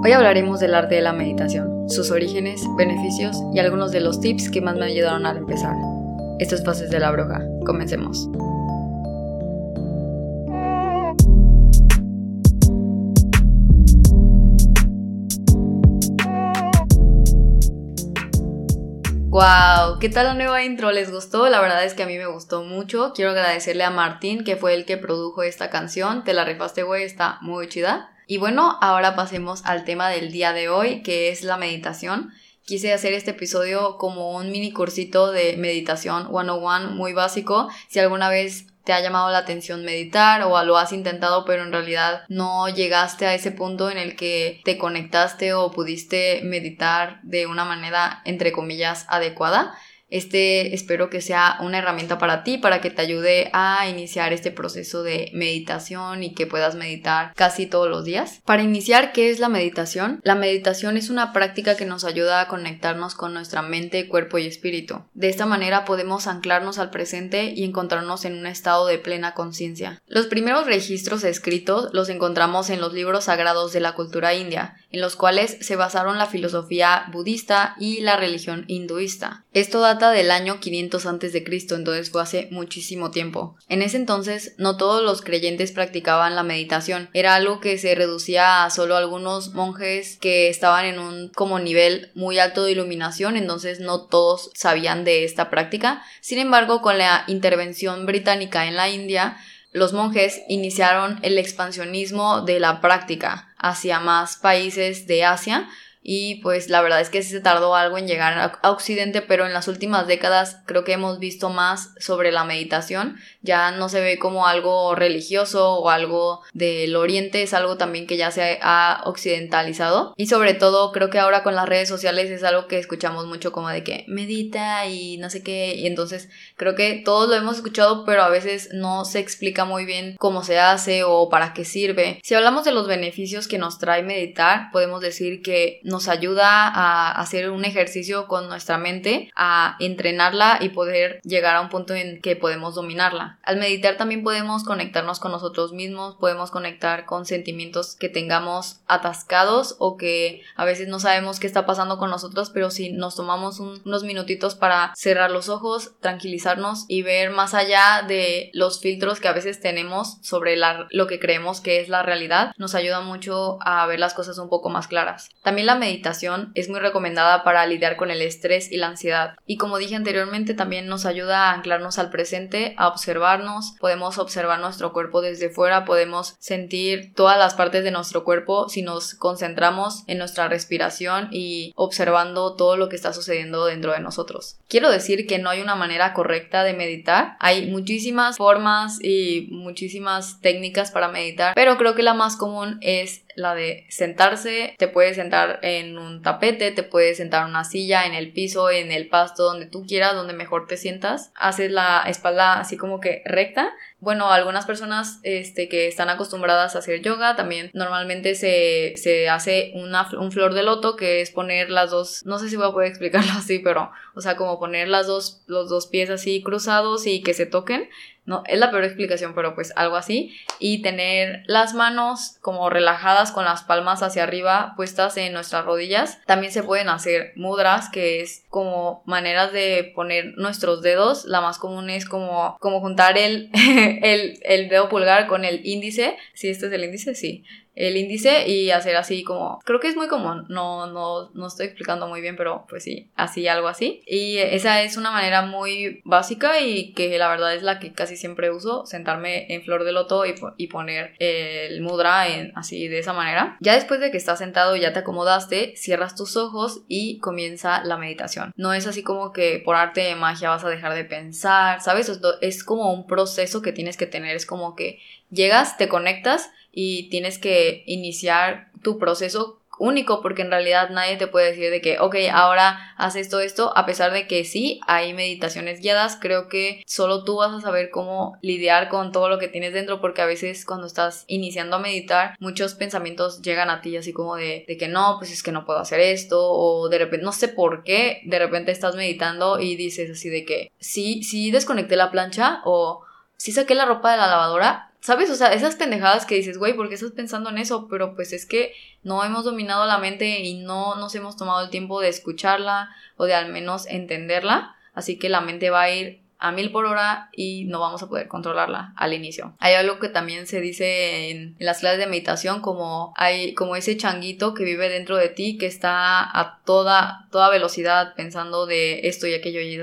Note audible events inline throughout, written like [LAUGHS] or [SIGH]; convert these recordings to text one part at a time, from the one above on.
Hoy hablaremos del arte de la meditación, sus orígenes, beneficios y algunos de los tips que más me ayudaron al empezar. Esto es Fases de la Bruja. Comencemos. Wow, ¿qué tal la nueva intro? ¿Les gustó? La verdad es que a mí me gustó mucho. Quiero agradecerle a Martín, que fue el que produjo esta canción. Te la rifaste, güey, está muy chida. Y bueno, ahora pasemos al tema del día de hoy, que es la meditación. Quise hacer este episodio como un mini cursito de meditación 101 muy básico. Si alguna vez te ha llamado la atención meditar o lo has intentado pero en realidad no llegaste a ese punto en el que te conectaste o pudiste meditar de una manera entre comillas adecuada. Este espero que sea una herramienta para ti, para que te ayude a iniciar este proceso de meditación y que puedas meditar casi todos los días. Para iniciar, ¿qué es la meditación? La meditación es una práctica que nos ayuda a conectarnos con nuestra mente, cuerpo y espíritu. De esta manera podemos anclarnos al presente y encontrarnos en un estado de plena conciencia. Los primeros registros escritos los encontramos en los libros sagrados de la cultura india, en los cuales se basaron la filosofía budista y la religión hinduista. Esto da del año 500 a.C., entonces fue hace muchísimo tiempo. En ese entonces no todos los creyentes practicaban la meditación, era algo que se reducía a solo algunos monjes que estaban en un como nivel muy alto de iluminación, entonces no todos sabían de esta práctica. Sin embargo, con la intervención británica en la India, los monjes iniciaron el expansionismo de la práctica hacia más países de Asia, y pues la verdad es que sí se tardó algo en llegar a Occidente, pero en las últimas décadas creo que hemos visto más sobre la meditación, ya no se ve como algo religioso o algo del oriente, es algo también que ya se ha occidentalizado. Y sobre todo creo que ahora con las redes sociales es algo que escuchamos mucho como de que medita y no sé qué. Y entonces creo que todos lo hemos escuchado pero a veces no se explica muy bien cómo se hace o para qué sirve. Si hablamos de los beneficios que nos trae meditar, podemos decir que nos ayuda a hacer un ejercicio con nuestra mente, a entrenarla y poder llegar a un punto en que podemos dominarla. Al meditar también podemos conectarnos con nosotros mismos, podemos conectar con sentimientos que tengamos atascados o que a veces no sabemos qué está pasando con nosotros, pero si nos tomamos unos minutitos para cerrar los ojos, tranquilizarnos y ver más allá de los filtros que a veces tenemos sobre lo que creemos que es la realidad, nos ayuda mucho a ver las cosas un poco más claras. También la meditación es muy recomendada para lidiar con el estrés y la ansiedad. Y como dije anteriormente, también nos ayuda a anclarnos al presente, a observarnos, podemos observar nuestro cuerpo desde fuera, podemos sentir todas las partes de nuestro cuerpo si nos concentramos en nuestra respiración y observando todo lo que está sucediendo dentro de nosotros. Quiero decir que no hay una manera correcta de meditar, hay muchísimas formas y muchísimas técnicas para meditar, pero creo que la más común es la de sentarse, te puedes sentar en un tapete, te puedes sentar en una silla, en el piso, en el pasto, donde tú quieras, donde mejor te sientas. Haces la espalda así como que recta. Bueno, algunas personas este, que están acostumbradas a hacer yoga también normalmente se, se hace una, un flor de loto que es poner las dos, no sé si voy a poder [LAUGHS] explicarlo así, pero o sea, como poner las dos, los dos pies así cruzados y que se toquen no, es la peor explicación, pero pues algo así. Y tener las manos como relajadas con las palmas hacia arriba puestas en nuestras rodillas. También se pueden hacer mudras, que es como maneras de poner nuestros dedos. La más común es como, como juntar el, [LAUGHS] el, el dedo pulgar con el índice. Si este es el índice, sí el índice y hacer así como, creo que es muy común, no, no, no estoy explicando muy bien, pero pues sí, así, algo así. Y esa es una manera muy básica y que la verdad es la que casi siempre uso, sentarme en flor de loto y, y poner el mudra en, así de esa manera. Ya después de que estás sentado y ya te acomodaste, cierras tus ojos y comienza la meditación. No es así como que por arte de magia vas a dejar de pensar, ¿sabes? Es como un proceso que tienes que tener, es como que llegas, te conectas y tienes que iniciar tu proceso único porque en realidad nadie te puede decir de que, ok, ahora haz esto, esto, a pesar de que sí, hay meditaciones guiadas, creo que solo tú vas a saber cómo lidiar con todo lo que tienes dentro porque a veces cuando estás iniciando a meditar, muchos pensamientos llegan a ti así como de, de que no, pues es que no puedo hacer esto o de repente, no sé por qué, de repente estás meditando y dices así de que sí, sí desconecté la plancha o sí saqué la ropa de la lavadora, ¿sabes? O sea, esas pendejadas que dices, güey, ¿por qué estás pensando en eso? Pero pues es que no hemos dominado la mente y no nos hemos tomado el tiempo de escucharla o de al menos entenderla. Así que la mente va a ir a mil por hora y no vamos a poder controlarla al inicio. Hay algo que también se dice en, las clases de meditación como hay como ese changuito que vive dentro de ti que está a toda toda velocidad pensando de esto y aquello y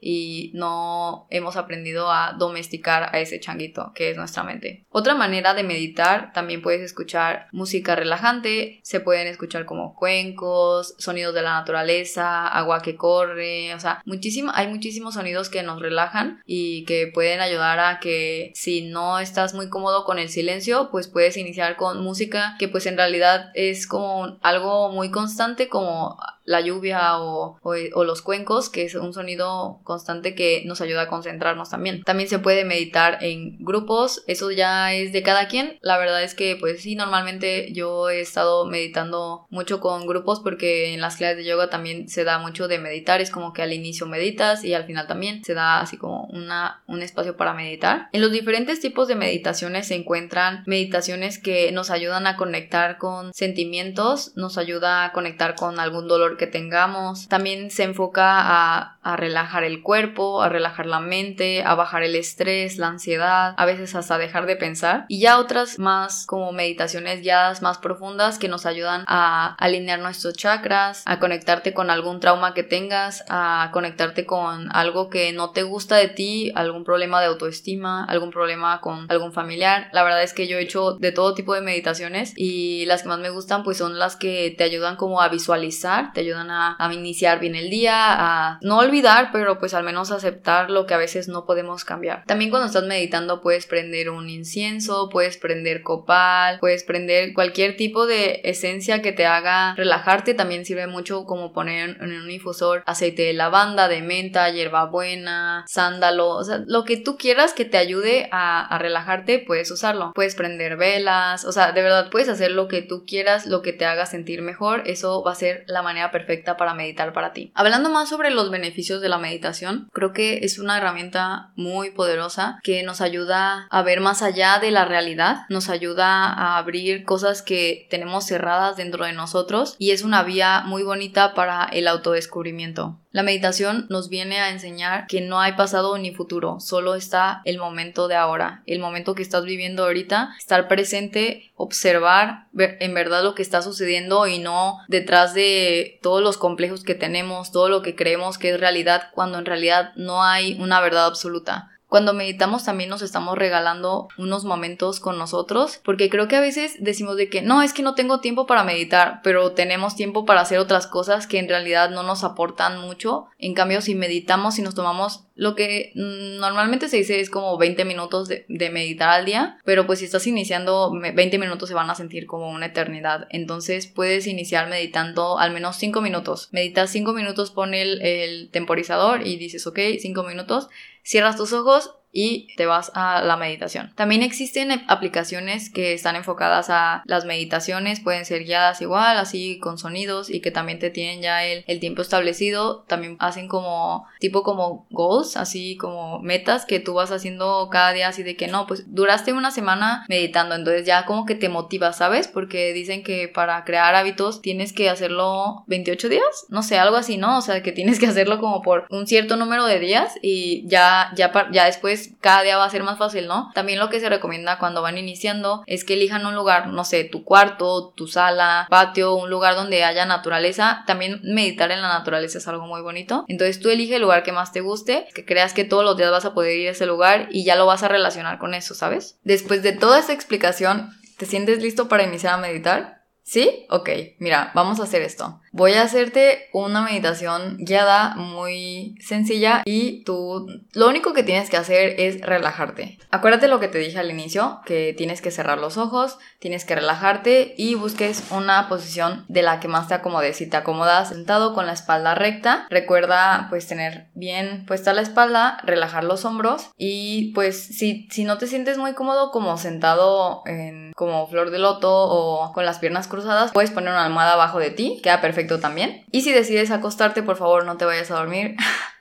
y no hemos aprendido a domesticar a ese changuito que es nuestra mente. Otra manera de meditar también puedes escuchar música relajante, se pueden escuchar como cuencos, sonidos de la naturaleza, agua que corre, o sea, muchísimo hay muchísimos sonidos que nos relajan y que pueden ayudar a que si no estás muy cómodo con el silencio, pues puedes iniciar con música que pues en realidad es como algo muy constante como la lluvia o, los cuencos, que es un sonido constante que nos ayuda a concentrarnos también. También se puede meditar en grupos, eso ya es de cada quien. La verdad es que pues sí, normalmente yo he estado meditando mucho con grupos porque en las clases de yoga también se da mucho de meditar, es como que al inicio meditas y al final también se da así como una, un espacio para meditar. En los diferentes tipos de meditaciones se encuentran meditaciones que nos ayudan a conectar con sentimientos, nos ayuda a conectar con algún dolor que tengamos. También se enfoca a, relajar el cuerpo, a relajar la mente, a bajar el estrés, la ansiedad, a veces hasta dejar de pensar. Y ya otras más como meditaciones guiadas más profundas que nos ayudan a alinear nuestros chakras, a conectarte con algún trauma que tengas, a conectarte con algo que no te gusta de ti, algún problema de autoestima, algún problema con algún familiar. La verdad es que yo he hecho de todo tipo de meditaciones y las que más me gustan pues son las que te ayudan como a visualizar, te ayudan a, iniciar bien el día, a no olvidar, pero pues al menos aceptar lo que a veces no podemos cambiar. También cuando estás meditando puedes prender un incienso, puedes prender copal, puedes prender cualquier tipo de esencia que te haga relajarte. También sirve mucho como poner en un infusor aceite de lavanda, de menta, hierbabuena, sándalo, o sea, lo que tú quieras que te ayude a relajarte, puedes usarlo. Puedes prender velas, o sea, de verdad puedes hacer lo que tú quieras, lo que te haga sentir mejor. Eso va a ser la manera perfecta para meditar para ti. Hablando más sobre los beneficios de la meditación, creo que es una herramienta muy poderosa que nos ayuda a ver más allá de la realidad, nos ayuda a abrir cosas que tenemos cerradas dentro de nosotros y es una vía muy bonita para el autodescubrimiento. La meditación nos viene a enseñar que no hay pasado ni futuro, solo está el momento de ahora, el momento que estás viviendo ahorita, estar presente, observar en verdad lo que está sucediendo y no detrás de todos los complejos que tenemos, todo lo que creemos que es realidad, cuando en realidad no hay una verdad absoluta. Cuando meditamos también nos estamos regalando unos momentos con nosotros, porque creo que a veces decimos de que no, es que no tengo tiempo para meditar, pero tenemos tiempo para hacer otras cosas que en realidad no nos aportan mucho. En cambio, si meditamos y nos tomamos lo que normalmente se dice es como 20 minutos de, meditar al día, pero pues si estás iniciando 20 minutos se van a sentir como una eternidad. Entonces puedes iniciar meditando al menos 5 minutos. Meditas 5 minutos, pon el, el temporizador y dices, ok, 5 minutos cierras tus ojos y te vas a la meditación. También existen aplicaciones que están enfocadas a las meditaciones, pueden ser guiadas igual, así con sonidos y que también te tienen ya el, el tiempo establecido. También hacen como tipo como goals, así como metas que tú vas haciendo cada día así de que no, pues duraste una semana meditando, entonces ya como que te motivas, ¿sabes? Porque dicen que para crear hábitos tienes que hacerlo 28 días, no sé, algo así, ¿no? O sea, que tienes que hacerlo como por un cierto número de días y ya ya ya después cada día va a ser más fácil, ¿no? También lo que se recomienda cuando van iniciando es que elijan un lugar, no sé, tu cuarto, tu sala, patio, un lugar donde haya naturaleza. También meditar en la naturaleza es algo muy bonito. Entonces tú elige el lugar que más te guste, que creas que todos los días vas a poder ir a ese lugar y ya lo vas a relacionar con eso, ¿sabes? Después de toda esta explicación, ¿te sientes listo para iniciar a meditar? ¿Sí? Ok, mira, vamos a hacer esto. Voy a hacerte una meditación guiada muy sencilla y tú lo único que tienes que hacer es relajarte. Acuérdate lo que te dije al inicio, que tienes que cerrar los ojos, tienes que relajarte y busques una posición de la que más te acomodes. Si te acomodas sentado con la espalda recta, recuerda pues tener bien puesta la espalda, relajar los hombros y pues si, si no te sientes muy cómodo como sentado en como flor de loto o con las piernas cruzadas, puedes poner una almohada abajo de ti, queda perfecto también. Y si decides acostarte, por favor no te vayas a dormir. [LAUGHS]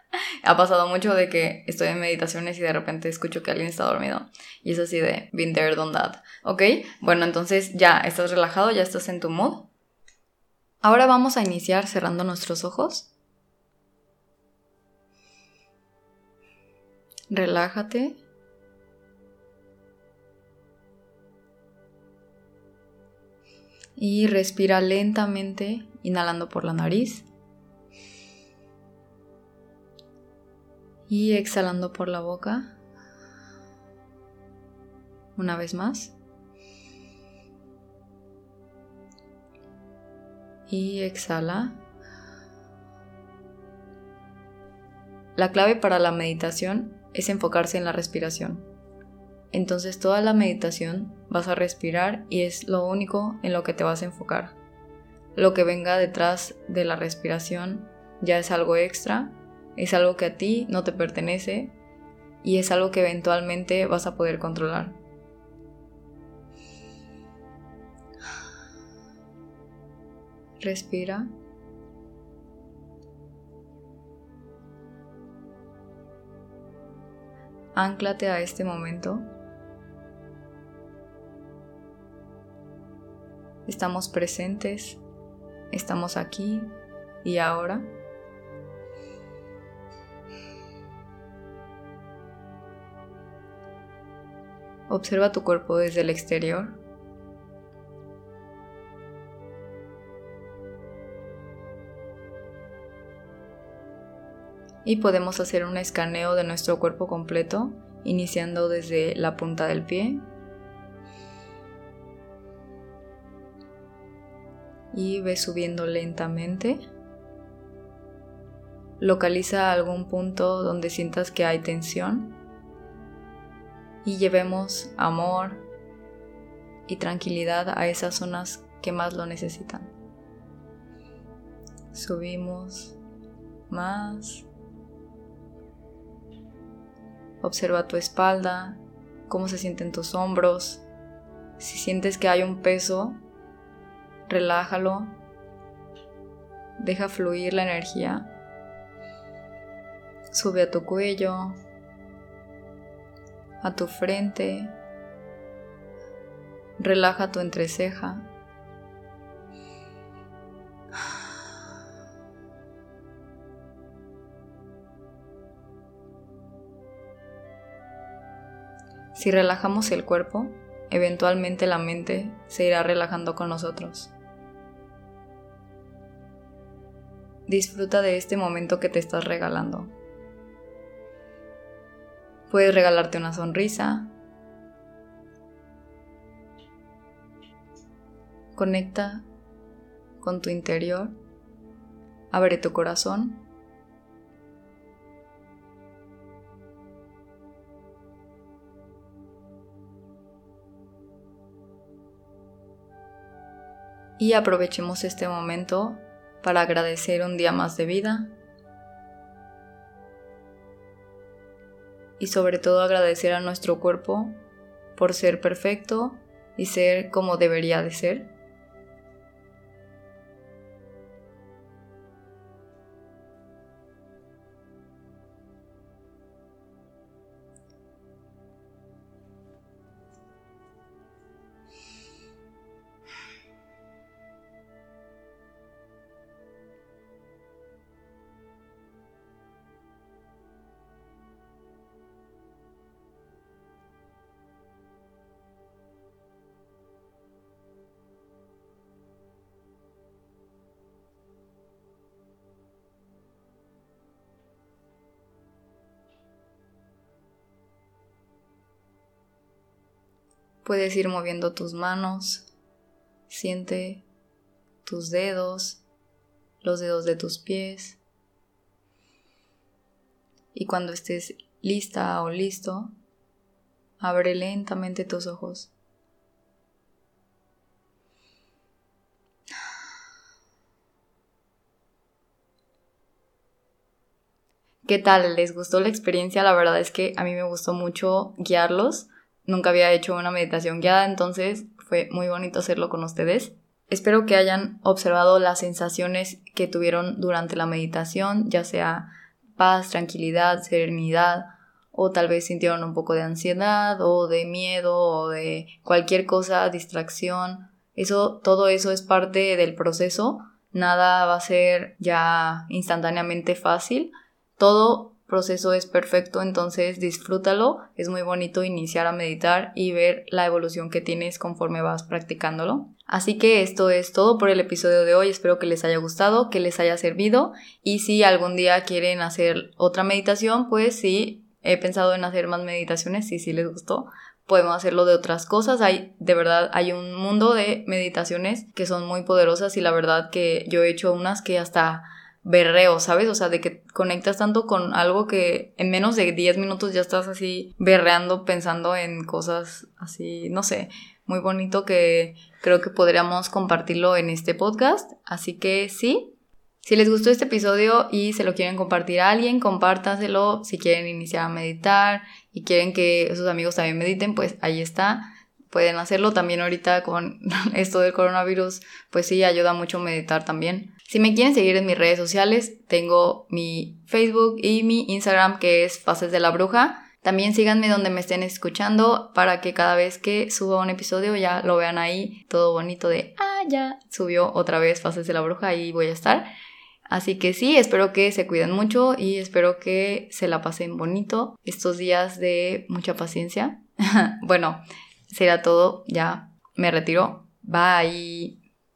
ha pasado mucho de que estoy en meditaciones y de repente escucho que alguien está dormido. Y es así de, been there. ¿Ok? Bueno, entonces ya estás relajado, ya estás en tu mood. Ahora vamos a iniciar cerrando nuestros ojos. Relájate. Y respira lentamente, inhalando por la nariz. Y exhalando por la boca. Una vez más. Y exhala. La clave para la meditación es enfocarse en la respiración. Entonces toda la meditación vas a respirar y es lo único en lo que te vas a enfocar. Lo que venga detrás de la respiración ya es algo extra, es algo que a ti no te pertenece y es algo que eventualmente vas a poder controlar. Respira. Anclate a este momento. Estamos presentes, estamos aquí y ahora. Observa tu cuerpo desde el exterior. Y podemos hacer un escaneo de nuestro cuerpo completo, iniciando desde la punta del pie y ve subiendo lentamente. Localiza algún punto donde sientas que hay tensión y llevemos amor y tranquilidad a esas zonas que más lo necesitan. Subimos más. Observa tu espalda, cómo se sienten tus hombros. Si sientes que hay un peso, relájalo, deja fluir la energía, sube a tu cuello, a tu frente, relaja tu entreceja. Si relajamos el cuerpo, eventualmente la mente se irá relajando con nosotros. Disfruta de este momento que te estás regalando. Puedes regalarte una sonrisa. Conecta con tu interior. Abre tu corazón. Y aprovechemos este momento para agradecer un día más de vida y sobre todo agradecer a nuestro cuerpo por ser perfecto y ser como debería de ser. Puedes ir moviendo tus manos, siente tus dedos, los dedos de tus pies. Y cuando estés lista o listo, abre lentamente tus ojos. ¿Qué tal? ¿Les gustó la experiencia? La verdad es que a mí me gustó mucho guiarlos Nunca había hecho una meditación guiada, entonces fue muy bonito hacerlo con ustedes. Espero que hayan observado las sensaciones que tuvieron durante la meditación, ya sea paz, tranquilidad, serenidad, o tal vez sintieron un poco de ansiedad o de miedo o de cualquier cosa, distracción. Eso, todo eso es parte del proceso. Nada va a ser ya instantáneamente fácil. Todo proceso es perfecto, entonces disfrútalo. Es muy bonito iniciar a meditar y ver la evolución que tienes conforme vas practicándolo. Así que esto es todo por el episodio de hoy. Espero que les haya gustado, que les haya servido. Y si algún día quieren hacer otra meditación, pues sí, he pensado en hacer más meditaciones. Si sí les gustó, podemos hacerlo de otras cosas. Hay, de verdad, hay un mundo de meditaciones que son muy poderosas y la verdad que yo he hecho unas que hasta berreo, ¿sabes? O sea, de que conectas tanto con algo que en menos de 10 minutos ya estás así berreando, pensando en cosas así, no sé, muy bonito que creo que podríamos compartirlo en este podcast. Así que sí. Si les gustó este episodio y se lo quieren compartir a alguien, compártanselo. Si quieren iniciar a meditar y quieren que sus amigos también mediten, pues ahí está pueden hacerlo también ahorita con [LAUGHS] esto del coronavirus, pues sí, ayuda mucho meditar también. Si me quieren seguir en mis redes sociales, tengo mi Facebook y mi Instagram que es Fases de la Bruja. También síganme donde me estén escuchando para que cada vez que suba un episodio ya lo vean ahí todo bonito de, ah, ya subió otra vez Fases de la Bruja, y voy a estar. Así que sí, espero que se cuiden mucho y espero que se la pasen bonito estos días de mucha paciencia. [LAUGHS] bueno, será todo, ya me retiro. Bye.